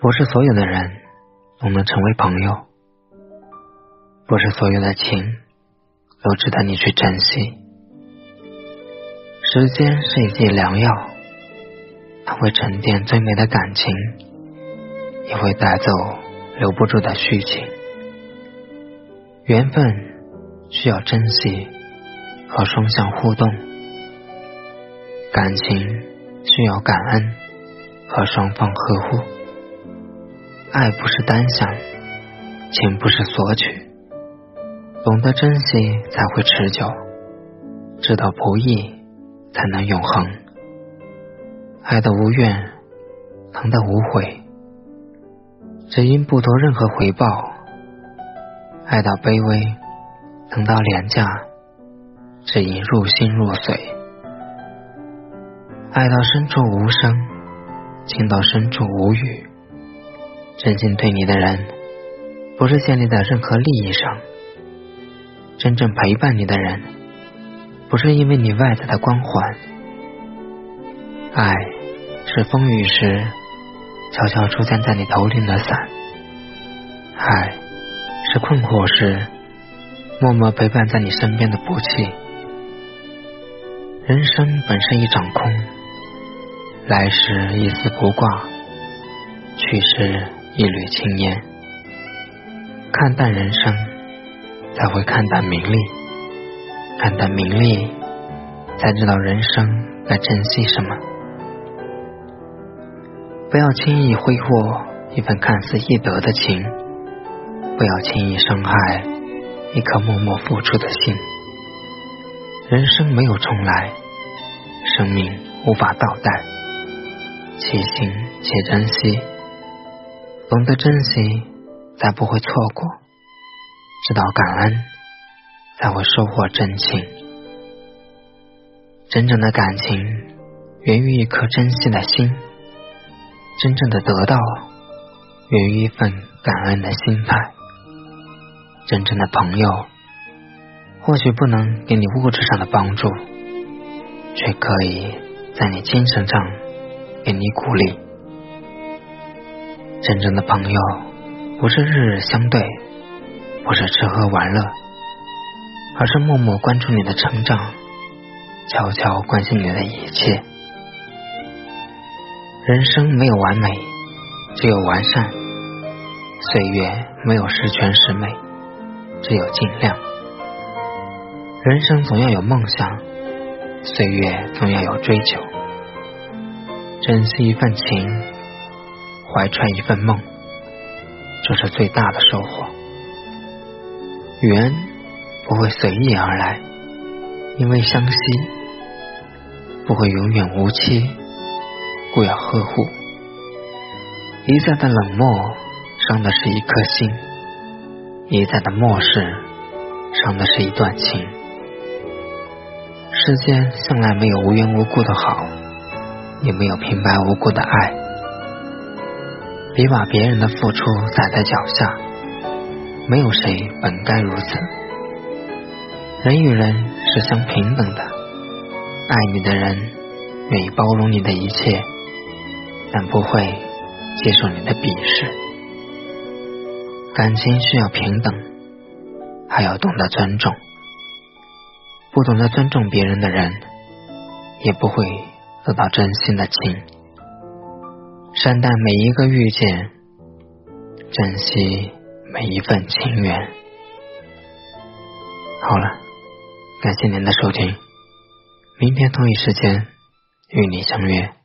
不是所有的人都能成为朋友，不是所有的情都值得你去珍惜。时间是一剂良药，它会沉淀最美的感情，也会带走留不住的虚情。缘分需要珍惜和双向互动，感情需要感恩和双方呵护。爱不是单向，情不是索取，懂得珍惜才会持久，知道不易才能永恒。爱的无怨，疼的无悔，只因不图任何回报。爱到卑微，疼到廉价，只因入心入髓。爱到深处无声，情到深处无语。真心对你的人，不是建立在任何利益上；真正陪伴你的人，不是因为你外在的光环。爱是风雨时悄悄出现在你头顶的伞，爱是困惑时默默陪伴在你身边的不弃。人生本是一场空，来时一丝不挂，去时。一缕青烟，看淡人生，才会看淡名利；看淡名利，才知道人生该珍惜什么。不要轻易挥霍一份看似易得的情，不要轻易伤害一颗默默付出的心。人生没有重来，生命无法倒带，且行且珍惜。懂得珍惜，才不会错过；知道感恩，才会收获真情。真正的感情源于一颗珍惜的心，真正的得到源于一份感恩的心态。真正的朋友，或许不能给你物质上的帮助，却可以在你精神上给你鼓励。真正的朋友，不是日日相对，不是吃喝玩乐，而是默默关注你的成长，悄悄关心你的一切。人生没有完美，只有完善；岁月没有十全十美，只有尽量。人生总要有梦想，岁月总要有追求。珍惜一份情。怀揣一份梦，这是最大的收获。缘不会随意而来，因为相惜；不会永远无期，故要呵护。一再的冷漠，伤的是一颗心；一再的漠视，伤的是一段情。世间向来没有无缘无故的好，也没有平白无故的爱。别把别人的付出踩在脚下，没有谁本该如此。人与人是相平等的，爱你的人愿意包容你的一切，但不会接受你的鄙视。感情需要平等，还要懂得尊重。不懂得尊重别人的人，也不会得到真心的情。善待每一个遇见，珍惜每一份情缘。好了，感谢您的收听，明天同一时间与你相约。